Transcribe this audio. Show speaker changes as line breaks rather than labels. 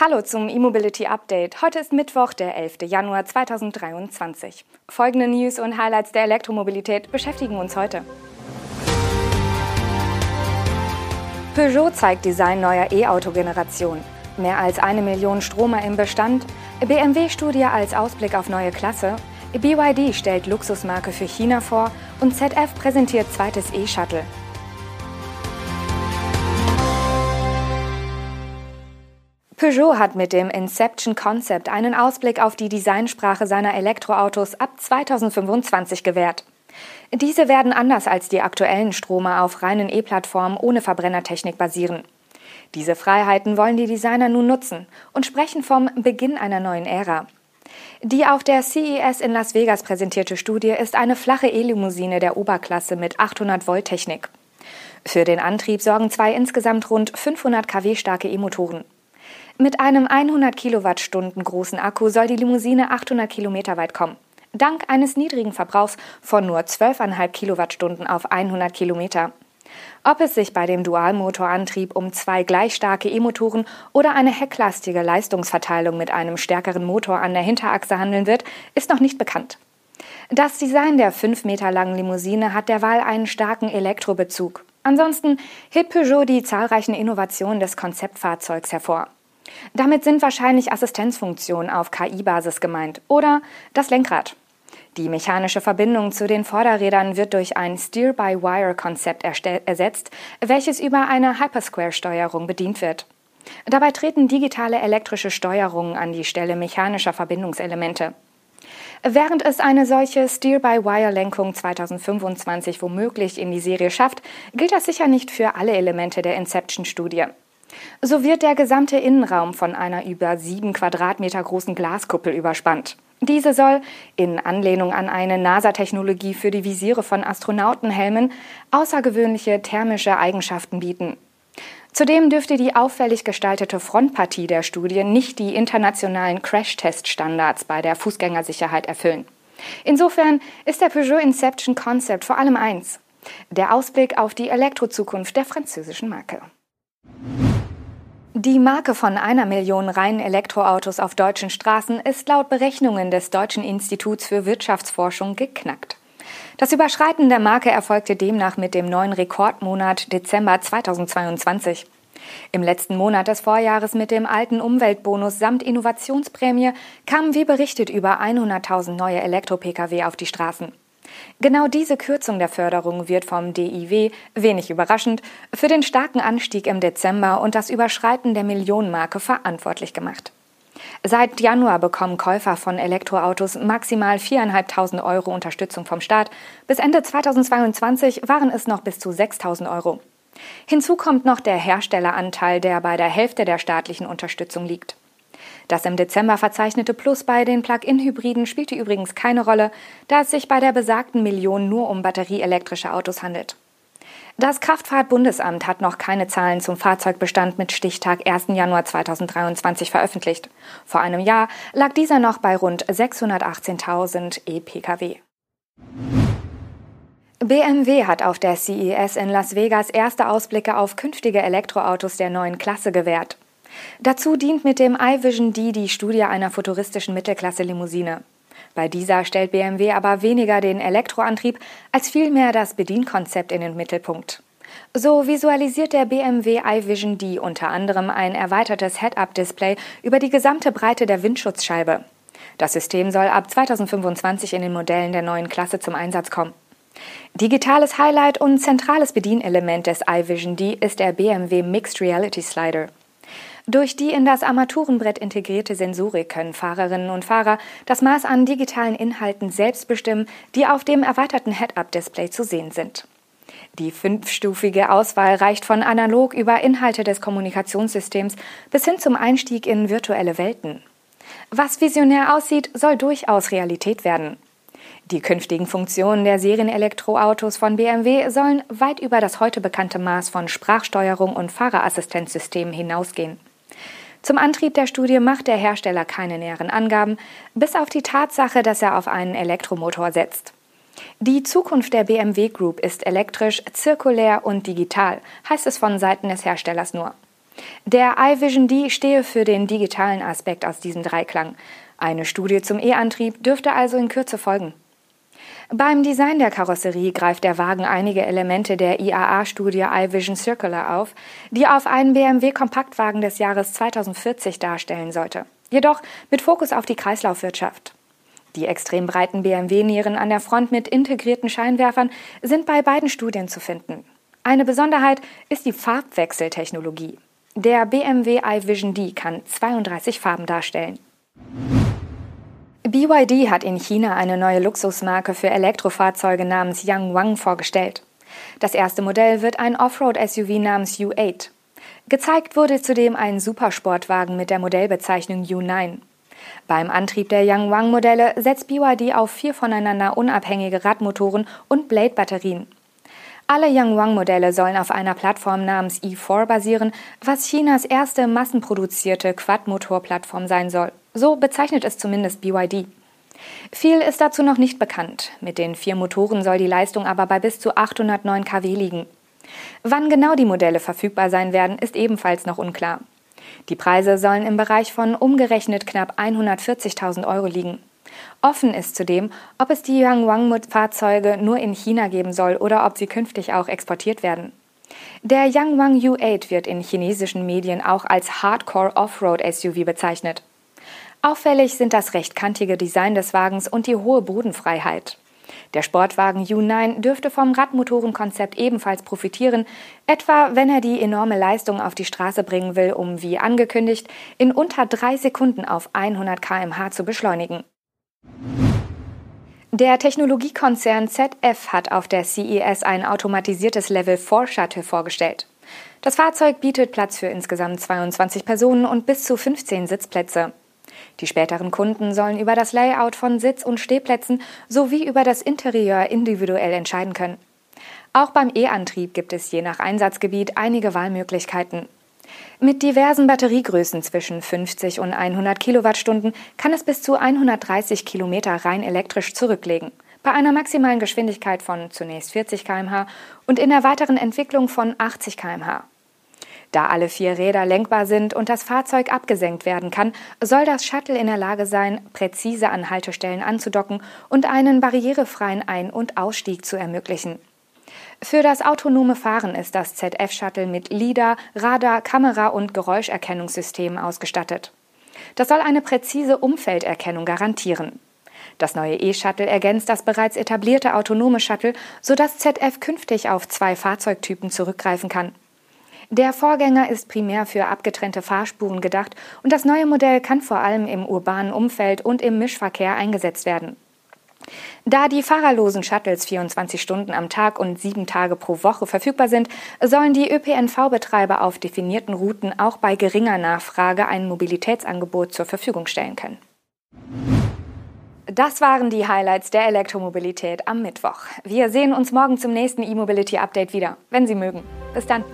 Hallo zum E-Mobility Update. Heute ist Mittwoch, der 11. Januar 2023. Folgende News und Highlights der Elektromobilität beschäftigen uns heute. Peugeot zeigt Design neuer E-Auto-Generation. Mehr als eine Million Stromer im Bestand. BMW-Studie als Ausblick auf neue Klasse. BYD stellt Luxusmarke für China vor und ZF präsentiert zweites E-Shuttle. Peugeot hat mit dem Inception Concept einen Ausblick auf die Designsprache seiner Elektroautos ab 2025 gewährt. Diese werden anders als die aktuellen Stromer auf reinen E-Plattformen ohne Verbrennertechnik basieren. Diese Freiheiten wollen die Designer nun nutzen und sprechen vom Beginn einer neuen Ära. Die auf der CES in Las Vegas präsentierte Studie ist eine flache E-Limousine der Oberklasse mit 800 Volt Technik. Für den Antrieb sorgen zwei insgesamt rund 500 kW starke E-Motoren. Mit einem 100 Kilowattstunden großen Akku soll die Limousine 800 Kilometer weit kommen. Dank eines niedrigen Verbrauchs von nur 12,5 Kilowattstunden auf 100 Kilometer. Ob es sich bei dem Dualmotorantrieb um zwei gleich starke E-Motoren oder eine hecklastige Leistungsverteilung mit einem stärkeren Motor an der Hinterachse handeln wird, ist noch nicht bekannt. Das Design der 5 Meter langen Limousine hat derweil einen starken Elektrobezug. Ansonsten hebt Peugeot die zahlreichen Innovationen des Konzeptfahrzeugs hervor. Damit sind wahrscheinlich Assistenzfunktionen auf KI-Basis gemeint oder das Lenkrad. Die mechanische Verbindung zu den Vorderrädern wird durch ein Steer-by-Wire-Konzept ersetzt, welches über eine Hypersquare-Steuerung bedient wird. Dabei treten digitale elektrische Steuerungen an die Stelle mechanischer Verbindungselemente. Während es eine solche Steer-by-Wire-Lenkung 2025 womöglich in die Serie schafft, gilt das sicher nicht für alle Elemente der Inception-Studie. So wird der gesamte Innenraum von einer über sieben Quadratmeter großen Glaskuppel überspannt. Diese soll, in Anlehnung an eine NASA-Technologie für die Visiere von Astronautenhelmen, außergewöhnliche thermische Eigenschaften bieten. Zudem dürfte die auffällig gestaltete Frontpartie der Studie nicht die internationalen Crash-Test-Standards bei der Fußgängersicherheit erfüllen. Insofern ist der Peugeot Inception Concept vor allem eins: der Ausblick auf die Elektrozukunft der französischen Marke. Die Marke von einer Million reinen Elektroautos auf deutschen Straßen ist laut Berechnungen des Deutschen Instituts für Wirtschaftsforschung geknackt. Das Überschreiten der Marke erfolgte demnach mit dem neuen Rekordmonat Dezember 2022. Im letzten Monat des Vorjahres mit dem alten Umweltbonus samt Innovationsprämie kamen wie berichtet über 100.000 neue Elektro-Pkw auf die Straßen. Genau diese Kürzung der Förderung wird vom DIW, wenig überraschend, für den starken Anstieg im Dezember und das Überschreiten der Millionenmarke verantwortlich gemacht. Seit Januar bekommen Käufer von Elektroautos maximal 4.500 Euro Unterstützung vom Staat. Bis Ende 2022 waren es noch bis zu 6.000 Euro. Hinzu kommt noch der Herstelleranteil, der bei der Hälfte der staatlichen Unterstützung liegt. Das im Dezember verzeichnete Plus bei den Plug-in-Hybriden spielte übrigens keine Rolle, da es sich bei der besagten Million nur um batterieelektrische Autos handelt. Das Kraftfahrtbundesamt hat noch keine Zahlen zum Fahrzeugbestand mit Stichtag 1. Januar 2023 veröffentlicht. Vor einem Jahr lag dieser noch bei rund 618.000 E-Pkw. BMW hat auf der CES in Las Vegas erste Ausblicke auf künftige Elektroautos der neuen Klasse gewährt. Dazu dient mit dem iVision D die Studie einer futuristischen Mittelklasse-Limousine. Bei dieser stellt BMW aber weniger den Elektroantrieb als vielmehr das Bedienkonzept in den Mittelpunkt. So visualisiert der BMW iVision D unter anderem ein erweitertes Head-Up-Display über die gesamte Breite der Windschutzscheibe. Das System soll ab 2025 in den Modellen der neuen Klasse zum Einsatz kommen. Digitales Highlight und zentrales Bedienelement des iVision D ist der BMW Mixed Reality Slider. Durch die in das Armaturenbrett integrierte Sensorik können Fahrerinnen und Fahrer das Maß an digitalen Inhalten selbst bestimmen, die auf dem erweiterten Head-Up-Display zu sehen sind. Die fünfstufige Auswahl reicht von analog über Inhalte des Kommunikationssystems bis hin zum Einstieg in virtuelle Welten. Was visionär aussieht, soll durchaus Realität werden. Die künftigen Funktionen der Serienelektroautos von BMW sollen weit über das heute bekannte Maß von Sprachsteuerung und Fahrerassistenzsystemen hinausgehen. Zum Antrieb der Studie macht der Hersteller keine näheren Angaben, bis auf die Tatsache, dass er auf einen Elektromotor setzt. Die Zukunft der BMW Group ist elektrisch, zirkulär und digital, heißt es von Seiten des Herstellers nur. Der iVision D stehe für den digitalen Aspekt aus diesem Dreiklang. Eine Studie zum E-Antrieb dürfte also in Kürze folgen. Beim Design der Karosserie greift der Wagen einige Elemente der IAA-Studie iVision Circular auf, die auf einen BMW-Kompaktwagen des Jahres 2040 darstellen sollte. Jedoch mit Fokus auf die Kreislaufwirtschaft. Die extrem breiten BMW-Nieren an der Front mit integrierten Scheinwerfern sind bei beiden Studien zu finden. Eine Besonderheit ist die Farbwechseltechnologie. Der BMW iVision D kann 32 Farben darstellen. BYD hat in China eine neue Luxusmarke für Elektrofahrzeuge namens Yangwang vorgestellt. Das erste Modell wird ein Offroad-SUV namens U8. Gezeigt wurde zudem ein Supersportwagen mit der Modellbezeichnung U9. Beim Antrieb der Yangwang-Modelle setzt BYD auf vier voneinander unabhängige Radmotoren und Blade-Batterien. Alle Yangwang-Modelle sollen auf einer Plattform namens E4 basieren, was Chinas erste massenproduzierte Quad-Motor-Plattform sein soll. So bezeichnet es zumindest BYD. Viel ist dazu noch nicht bekannt. Mit den vier Motoren soll die Leistung aber bei bis zu 809 kW liegen. Wann genau die Modelle verfügbar sein werden, ist ebenfalls noch unklar. Die Preise sollen im Bereich von umgerechnet knapp 140.000 Euro liegen. Offen ist zudem, ob es die Yangwang-Fahrzeuge nur in China geben soll oder ob sie künftig auch exportiert werden. Der Yangwang U8 wird in chinesischen Medien auch als Hardcore Offroad SUV bezeichnet. Auffällig sind das recht kantige Design des Wagens und die hohe Bodenfreiheit. Der Sportwagen U9 dürfte vom Radmotorenkonzept ebenfalls profitieren, etwa wenn er die enorme Leistung auf die Straße bringen will, um wie angekündigt in unter drei Sekunden auf 100 km/h zu beschleunigen. Der Technologiekonzern ZF hat auf der CES ein automatisiertes Level 4 Shuttle vorgestellt. Das Fahrzeug bietet Platz für insgesamt 22 Personen und bis zu 15 Sitzplätze. Die späteren Kunden sollen über das Layout von Sitz- und Stehplätzen sowie über das Interieur individuell entscheiden können. Auch beim E-Antrieb gibt es je nach Einsatzgebiet einige Wahlmöglichkeiten. Mit diversen Batteriegrößen zwischen 50 und 100 Kilowattstunden kann es bis zu 130 Kilometer rein elektrisch zurücklegen. Bei einer maximalen Geschwindigkeit von zunächst 40 km/h und in der weiteren Entwicklung von 80 km/h. Da alle vier Räder lenkbar sind und das Fahrzeug abgesenkt werden kann, soll das Shuttle in der Lage sein, präzise an Haltestellen anzudocken und einen barrierefreien Ein- und Ausstieg zu ermöglichen. Für das autonome Fahren ist das ZF-Shuttle mit LIDAR, Radar, Kamera und Geräuscherkennungssystemen ausgestattet. Das soll eine präzise Umfelderkennung garantieren. Das neue E-Shuttle ergänzt das bereits etablierte autonome Shuttle, sodass ZF künftig auf zwei Fahrzeugtypen zurückgreifen kann. Der Vorgänger ist primär für abgetrennte Fahrspuren gedacht und das neue Modell kann vor allem im urbanen Umfeld und im Mischverkehr eingesetzt werden. Da die fahrerlosen Shuttles 24 Stunden am Tag und sieben Tage pro Woche verfügbar sind, sollen die ÖPNV-Betreiber auf definierten Routen auch bei geringer Nachfrage ein Mobilitätsangebot zur Verfügung stellen können. Das waren die Highlights der Elektromobilität am Mittwoch. Wir sehen uns morgen zum nächsten E-Mobility Update wieder, wenn Sie mögen. Bis dann.